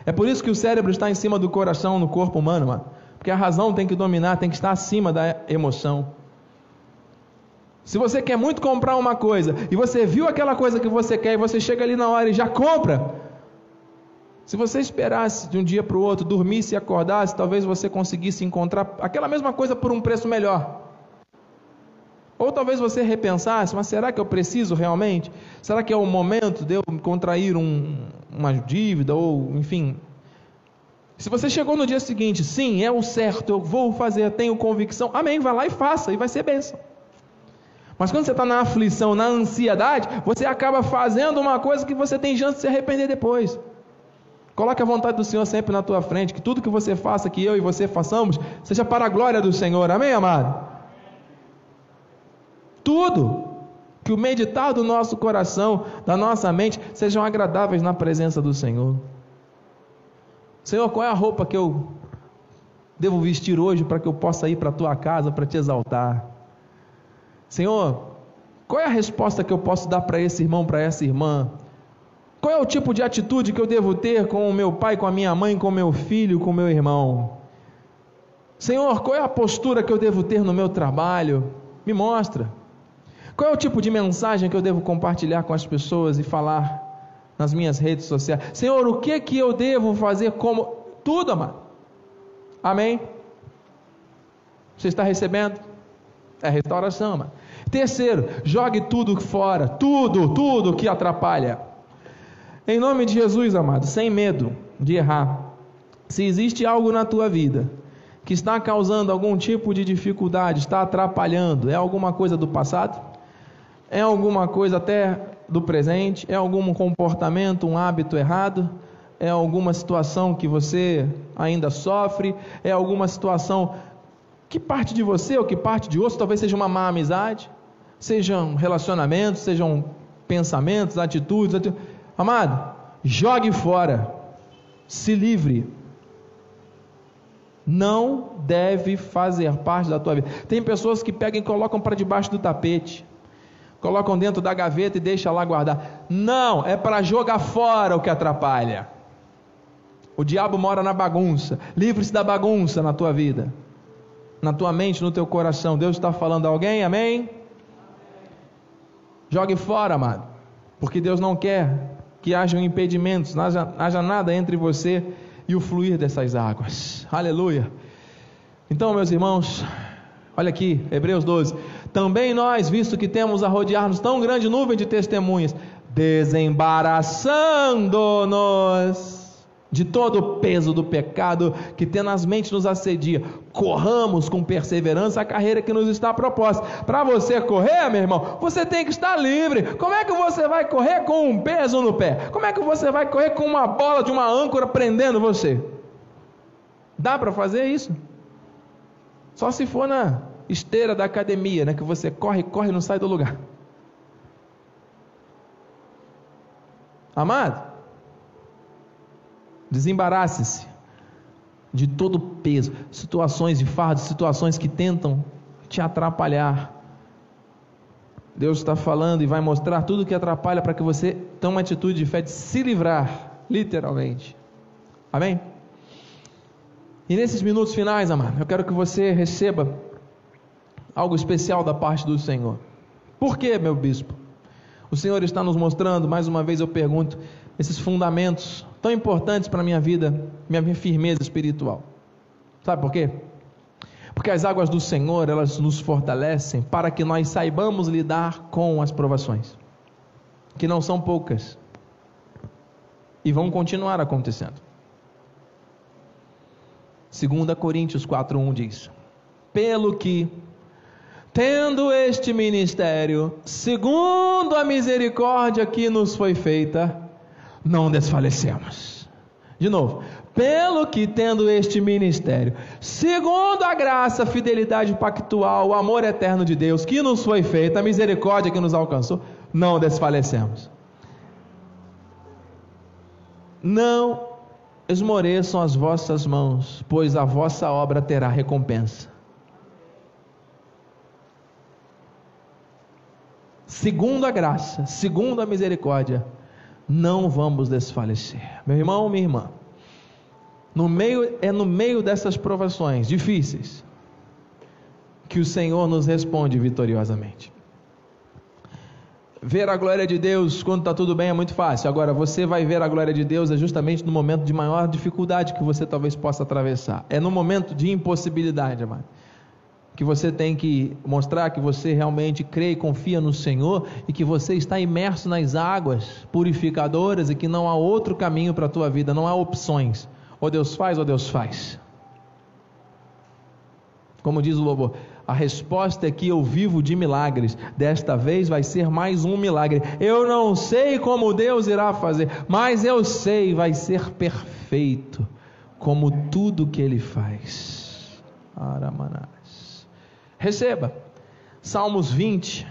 É por isso que o cérebro está em cima do coração no corpo humano, mano. Porque a razão tem que dominar, tem que estar acima da emoção. Se você quer muito comprar uma coisa e você viu aquela coisa que você quer e você chega ali na hora e já compra, se você esperasse de um dia para o outro, dormisse e acordasse, talvez você conseguisse encontrar aquela mesma coisa por um preço melhor. Ou talvez você repensasse, mas será que eu preciso realmente? Será que é o momento de eu contrair um, uma dívida ou, enfim? Se você chegou no dia seguinte, sim, é o certo, eu vou fazer, tenho convicção, amém, vai lá e faça, e vai ser bênção. Mas quando você está na aflição, na ansiedade, você acaba fazendo uma coisa que você tem chance de se arrepender depois. Coloque a vontade do Senhor sempre na tua frente, que tudo que você faça, que eu e você façamos, seja para a glória do Senhor. Amém, amado? Tudo que o meditar do nosso coração, da nossa mente, sejam agradáveis na presença do Senhor. Senhor, qual é a roupa que eu devo vestir hoje para que eu possa ir para a tua casa para te exaltar? Senhor, qual é a resposta que eu posso dar para esse irmão, para essa irmã? Qual é o tipo de atitude que eu devo ter com o meu pai, com a minha mãe, com o meu filho, com o meu irmão? Senhor, qual é a postura que eu devo ter no meu trabalho? Me mostra. Qual é o tipo de mensagem que eu devo compartilhar com as pessoas e falar nas minhas redes sociais? Senhor, o que que eu devo fazer como tudo, amado? Amém? Você está recebendo? É restauração, amado. Terceiro, jogue tudo fora, tudo, tudo que atrapalha. Em nome de Jesus, amado, sem medo de errar. Se existe algo na tua vida que está causando algum tipo de dificuldade, está atrapalhando, é alguma coisa do passado? É alguma coisa até do presente? É algum comportamento, um hábito errado? É alguma situação que você ainda sofre? É alguma situação que parte de você ou que parte de outro, talvez seja uma má amizade? sejam relacionamentos, sejam pensamentos, atitudes. Amado, jogue fora, se livre. Não deve fazer parte da tua vida. Tem pessoas que pegam e colocam para debaixo do tapete, colocam dentro da gaveta e deixam lá guardar. Não, é para jogar fora o que atrapalha. O diabo mora na bagunça. Livre-se da bagunça na tua vida, na tua mente, no teu coração. Deus está falando a alguém, amém? Jogue fora, amado, porque Deus não quer que hajam impedimentos, não haja, haja nada entre você e o fluir dessas águas. Aleluia. Então, meus irmãos, olha aqui, Hebreus 12. Também nós, visto que temos a rodear-nos tão grande nuvem de testemunhas, desembaraçando-nos de todo o peso do pecado que tenazmente nos assedia. Corramos com perseverança a carreira que nos está proposta. Para você correr, meu irmão, você tem que estar livre. Como é que você vai correr com um peso no pé? Como é que você vai correr com uma bola de uma âncora prendendo você? Dá para fazer isso? Só se for na esteira da academia, né, que você corre, corre e não sai do lugar. Amado, desembarace-se de todo peso, situações de fardo, situações que tentam te atrapalhar. Deus está falando e vai mostrar tudo que atrapalha para que você tome uma atitude de fé de se livrar, literalmente. Amém? E nesses minutos finais, amado, eu quero que você receba algo especial da parte do Senhor. Por quê, meu bispo? O Senhor está nos mostrando, mais uma vez eu pergunto, esses fundamentos tão importantes para a minha vida, minha firmeza espiritual. Sabe por quê? Porque as águas do Senhor, elas nos fortalecem para que nós saibamos lidar com as provações, que não são poucas e vão continuar acontecendo. 2 Coríntios 4:1 diz: Pelo que Tendo este ministério, segundo a misericórdia que nos foi feita, não desfalecemos. De novo, pelo que tendo este ministério, segundo a graça, a fidelidade pactual, o amor eterno de Deus que nos foi feita, a misericórdia que nos alcançou, não desfalecemos. Não esmoreçam as vossas mãos, pois a vossa obra terá recompensa. segundo a graça, segundo a misericórdia, não vamos desfalecer. Meu irmão, minha irmã, no meio é no meio dessas provações difíceis que o Senhor nos responde vitoriosamente. Ver a glória de Deus quando está tudo bem é muito fácil. Agora, você vai ver a glória de Deus é justamente no momento de maior dificuldade que você talvez possa atravessar. É no momento de impossibilidade, amado que você tem que mostrar que você realmente crê e confia no Senhor e que você está imerso nas águas purificadoras e que não há outro caminho para a tua vida, não há opções. Ou Deus faz ou Deus faz. Como diz o louvor, a resposta é que eu vivo de milagres. Desta vez vai ser mais um milagre. Eu não sei como Deus irá fazer, mas eu sei vai ser perfeito, como tudo que ele faz. Aramaná. Receba. Salmos 20.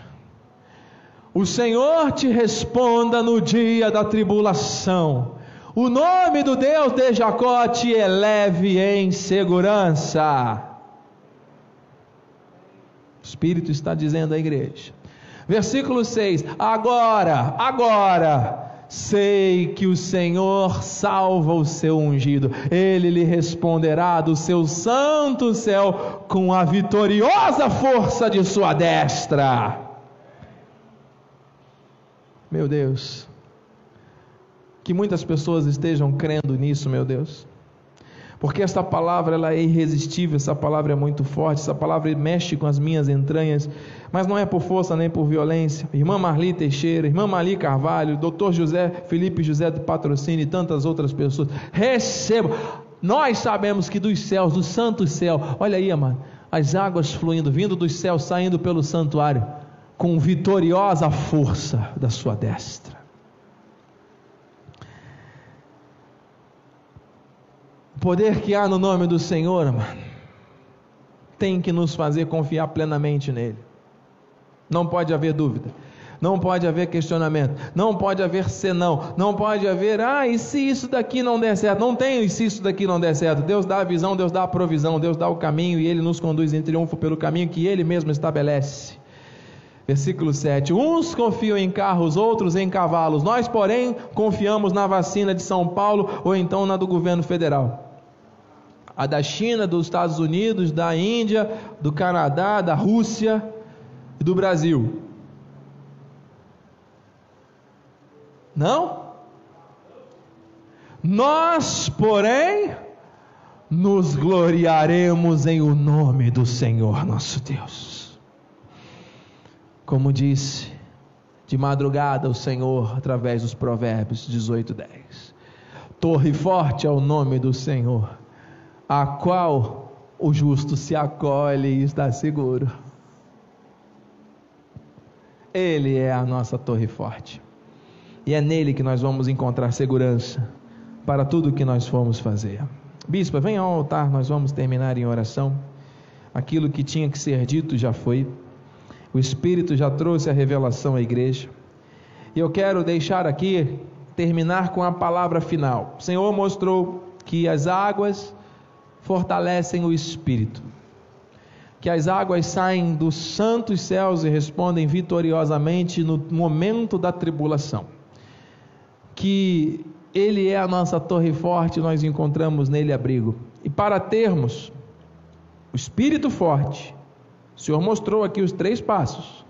O Senhor te responda no dia da tribulação. O nome do Deus de Jacó te eleve em segurança. O Espírito está dizendo à igreja. Versículo 6: Agora, agora, Sei que o Senhor salva o seu ungido, ele lhe responderá do seu santo céu com a vitoriosa força de sua destra. Meu Deus, que muitas pessoas estejam crendo nisso, meu Deus porque essa palavra ela é irresistível, essa palavra é muito forte, essa palavra mexe com as minhas entranhas, mas não é por força nem por violência. Irmã Marli Teixeira, irmã Marli Carvalho, doutor José Felipe José do Patrocínio e tantas outras pessoas, recebam. Nós sabemos que dos céus, do santo céu, olha aí, amado, as águas fluindo, vindo dos céus, saindo pelo santuário, com vitoriosa força da sua destra. Poder que há no nome do Senhor, mano, tem que nos fazer confiar plenamente nele. Não pode haver dúvida. Não pode haver questionamento, não pode haver senão, não pode haver, ah, e se isso daqui não der certo? Não tem e se isso daqui não der certo. Deus dá a visão, Deus dá a provisão, Deus dá o caminho e Ele nos conduz em triunfo pelo caminho que Ele mesmo estabelece. Versículo 7: Uns confiam em carros, outros em cavalos. Nós, porém, confiamos na vacina de São Paulo ou então na do governo federal a da China, dos Estados Unidos, da Índia, do Canadá, da Rússia e do Brasil. Não? Nós, porém, nos gloriaremos em o nome do Senhor nosso Deus. Como disse de madrugada o Senhor através dos Provérbios 18, 10. Torre forte é o nome do Senhor a qual o justo se acolhe e está seguro. Ele é a nossa torre forte. E é nele que nós vamos encontrar segurança para tudo o que nós formos fazer. Bispa, venha ao altar, nós vamos terminar em oração. Aquilo que tinha que ser dito já foi. O Espírito já trouxe a revelação à igreja. E eu quero deixar aqui terminar com a palavra final. O Senhor mostrou que as águas fortalecem o espírito. Que as águas saem dos santos céus e respondem vitoriosamente no momento da tribulação. Que Ele é a nossa torre forte, nós encontramos nele abrigo. E para termos o espírito forte, o Senhor mostrou aqui os três passos.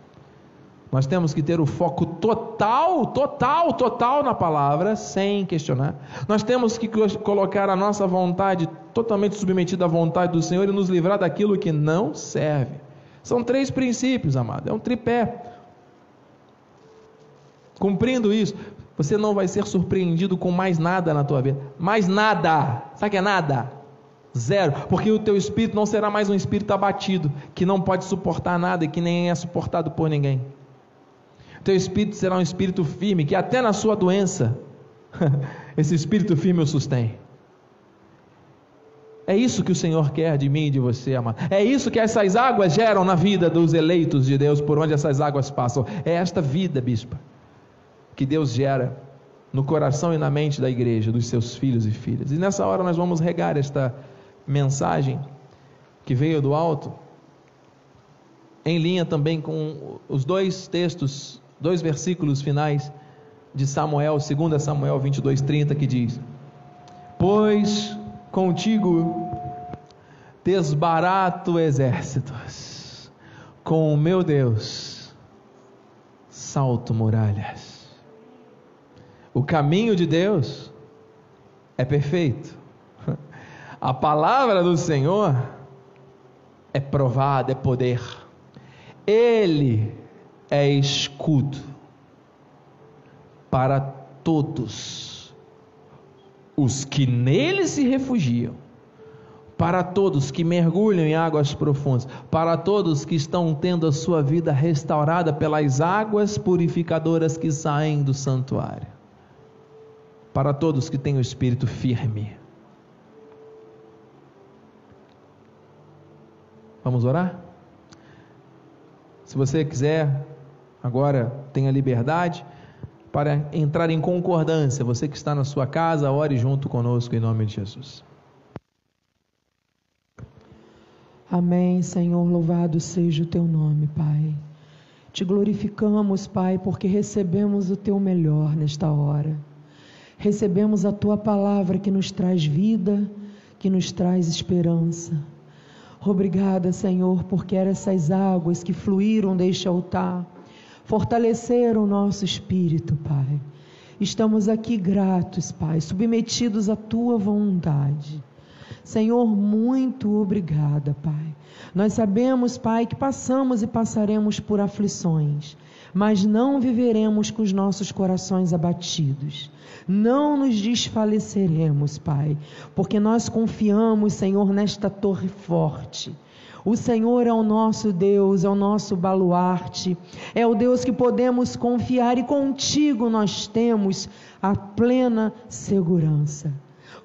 Nós temos que ter o foco total, total, total na palavra, sem questionar. Nós temos que colocar a nossa vontade totalmente submetida à vontade do Senhor e nos livrar daquilo que não serve. São três princípios, amado. É um tripé. Cumprindo isso, você não vai ser surpreendido com mais nada na tua vida. Mais nada. Sabe o que é nada? Zero, porque o teu espírito não será mais um espírito abatido, que não pode suportar nada e que nem é suportado por ninguém. Teu espírito será um espírito firme, que até na sua doença, esse espírito firme o sustém. É isso que o Senhor quer de mim e de você, amado. É isso que essas águas geram na vida dos eleitos de Deus, por onde essas águas passam. É esta vida, bispa, que Deus gera no coração e na mente da igreja, dos seus filhos e filhas. E nessa hora nós vamos regar esta mensagem que veio do alto, em linha também com os dois textos, dois versículos finais de Samuel, 2 Samuel 22, 30, que diz: Pois contigo desbarato exércitos, com o meu Deus salto muralhas. O caminho de Deus é perfeito a palavra do Senhor é provada, é poder. Ele é escudo para todos os que nele se refugiam, para todos que mergulham em águas profundas, para todos que estão tendo a sua vida restaurada pelas águas purificadoras que saem do santuário, para todos que têm o espírito firme Vamos orar? Se você quiser, agora tenha liberdade para entrar em concordância. Você que está na sua casa, ore junto conosco em nome de Jesus. Amém, Senhor, louvado seja o teu nome, Pai. Te glorificamos, Pai, porque recebemos o teu melhor nesta hora. Recebemos a tua palavra que nos traz vida, que nos traz esperança. Obrigada, Senhor, porque eram essas águas que fluíram deste altar, fortaleceram o nosso espírito, Pai. Estamos aqui gratos, Pai, submetidos à tua vontade. Senhor, muito obrigada, Pai. Nós sabemos, Pai, que passamos e passaremos por aflições, mas não viveremos com os nossos corações abatidos. Não nos desfaleceremos, Pai, porque nós confiamos, Senhor, nesta torre forte. O Senhor é o nosso Deus, é o nosso baluarte, é o Deus que podemos confiar e contigo nós temos a plena segurança.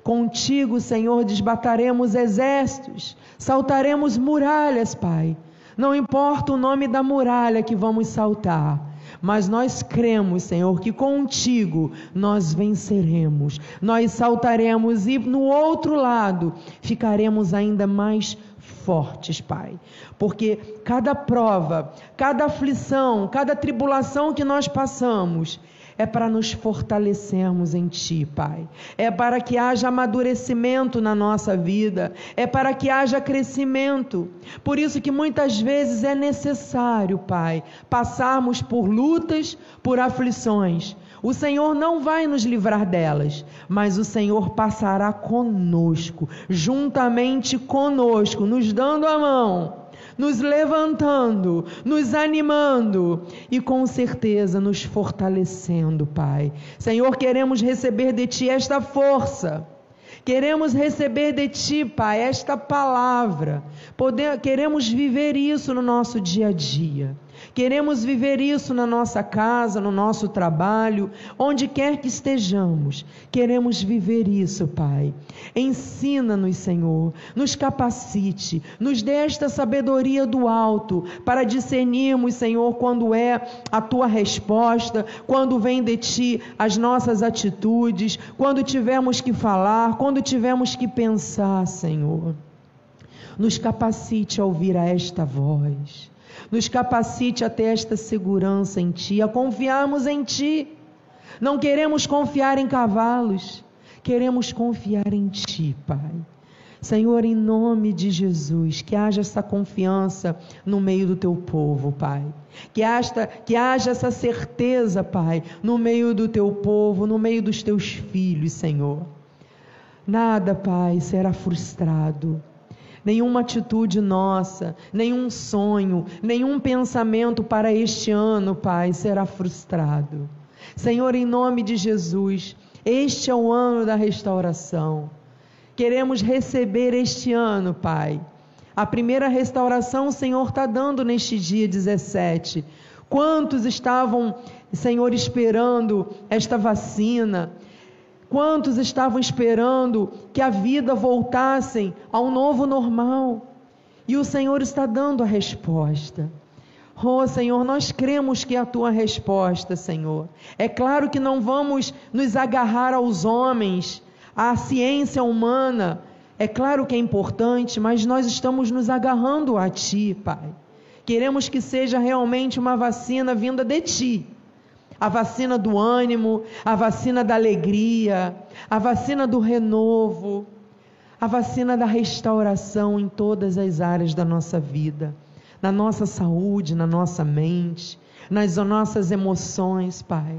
Contigo, Senhor, desbataremos exércitos, saltaremos muralhas, Pai. Não importa o nome da muralha que vamos saltar, mas nós cremos, Senhor, que contigo nós venceremos, nós saltaremos e no outro lado ficaremos ainda mais fortes, Pai. Porque cada prova, cada aflição, cada tribulação que nós passamos, é para nos fortalecermos em Ti, Pai. É para que haja amadurecimento na nossa vida, é para que haja crescimento. Por isso que muitas vezes é necessário, Pai, passarmos por lutas, por aflições. O Senhor não vai nos livrar delas, mas o Senhor passará conosco, juntamente conosco, nos dando a mão nos levantando, nos animando e com certeza nos fortalecendo, Pai. Senhor, queremos receber de Ti esta força. Queremos receber de Ti, Pai, esta palavra. Queremos viver isso no nosso dia a dia. Queremos viver isso na nossa casa, no nosso trabalho, onde quer que estejamos. Queremos viver isso, Pai. Ensina-nos, Senhor, nos capacite, nos dê esta sabedoria do alto para discernirmos, Senhor, quando é a tua resposta, quando vem de ti as nossas atitudes, quando tivermos que falar, quando tivermos que pensar, Senhor. Nos capacite a ouvir a esta voz nos capacite a ter esta segurança em Ti, a confiarmos em Ti. Não queremos confiar em cavalos, queremos confiar em Ti, Pai. Senhor, em nome de Jesus, que haja essa confiança no meio do teu povo, Pai. Que haja, que haja essa certeza, Pai, no meio do teu povo, no meio dos teus filhos, Senhor. Nada, Pai, será frustrado nenhuma atitude nossa, nenhum sonho, nenhum pensamento para este ano, Pai, será frustrado. Senhor, em nome de Jesus, este é o ano da restauração. Queremos receber este ano, Pai. A primeira restauração o Senhor está dando neste dia 17. Quantos estavam, Senhor, esperando esta vacina? Quantos estavam esperando que a vida voltasse ao novo normal? E o Senhor está dando a resposta. Oh, Senhor, nós cremos que é a tua resposta, Senhor. É claro que não vamos nos agarrar aos homens, à ciência humana. É claro que é importante, mas nós estamos nos agarrando a ti, Pai. Queremos que seja realmente uma vacina vinda de ti a vacina do ânimo, a vacina da alegria, a vacina do renovo, a vacina da restauração em todas as áreas da nossa vida, na nossa saúde, na nossa mente, nas nossas emoções, Pai.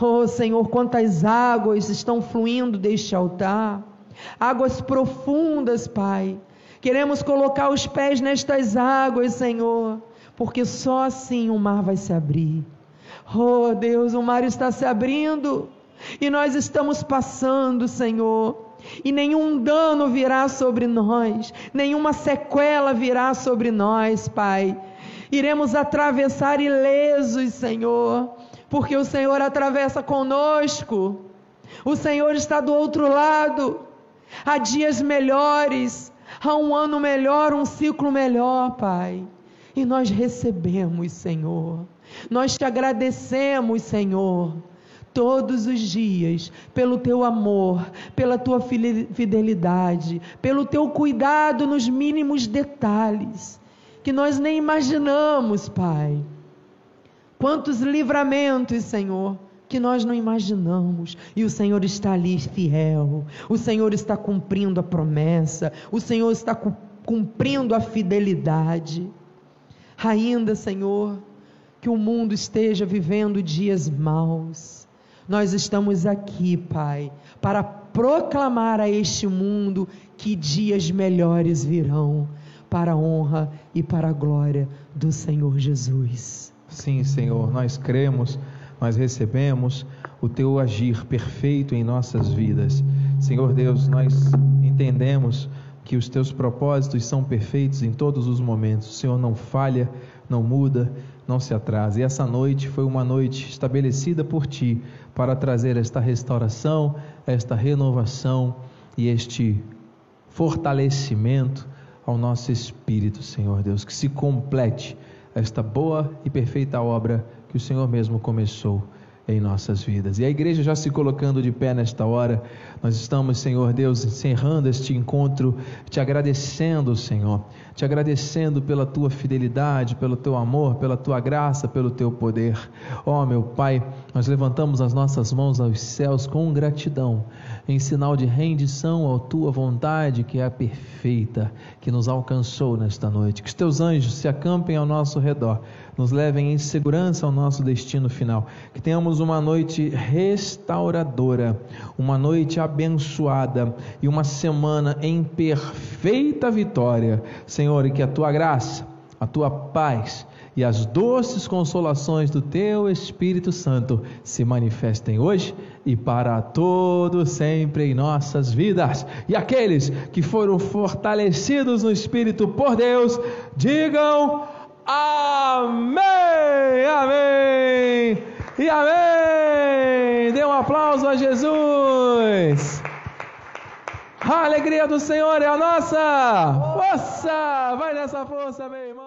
Oh Senhor, quantas águas estão fluindo deste altar, águas profundas, Pai. Queremos colocar os pés nestas águas, Senhor, porque só assim o mar vai se abrir Oh Deus, o mar está se abrindo e nós estamos passando, Senhor. E nenhum dano virá sobre nós, nenhuma sequela virá sobre nós, Pai. Iremos atravessar ilesos, Senhor, porque o Senhor atravessa conosco. O Senhor está do outro lado. Há dias melhores, há um ano melhor, um ciclo melhor, Pai. E nós recebemos, Senhor. Nós te agradecemos, Senhor, todos os dias, pelo teu amor, pela tua fidelidade, pelo teu cuidado nos mínimos detalhes, que nós nem imaginamos, Pai. Quantos livramentos, Senhor, que nós não imaginamos, e o Senhor está ali fiel, o Senhor está cumprindo a promessa, o Senhor está cumprindo a fidelidade. Ainda, Senhor, que o mundo esteja vivendo dias maus. Nós estamos aqui, Pai, para proclamar a este mundo que dias melhores virão, para a honra e para a glória do Senhor Jesus. Sim, Senhor, nós cremos, nós recebemos o teu agir perfeito em nossas vidas. Senhor Deus, nós entendemos que os teus propósitos são perfeitos em todos os momentos. O Senhor não falha, não muda, não se atrase. E essa noite foi uma noite estabelecida por ti para trazer esta restauração, esta renovação e este fortalecimento ao nosso espírito, Senhor Deus, que se complete esta boa e perfeita obra que o Senhor mesmo começou em nossas vidas. E a igreja já se colocando de pé nesta hora, nós estamos, Senhor Deus, encerrando este encontro, te agradecendo, Senhor, te agradecendo pela tua fidelidade, pelo teu amor, pela tua graça, pelo teu poder. Ó oh, meu Pai, nós levantamos as nossas mãos aos céus com gratidão, em sinal de rendição à tua vontade, que é a perfeita, que nos alcançou nesta noite. Que os teus anjos se acampem ao nosso redor nos levem em segurança ao nosso destino final. Que tenhamos uma noite restauradora, uma noite abençoada e uma semana em perfeita vitória. Senhor, e que a tua graça, a tua paz, e as doces consolações do teu Espírito Santo se manifestem hoje e para todo sempre em nossas vidas. E aqueles que foram fortalecidos no Espírito por Deus, digam Amém! Amém! E amém! Dê um aplauso a Jesus! A alegria do Senhor é a nossa! Força! Vai nessa força, meu irmão!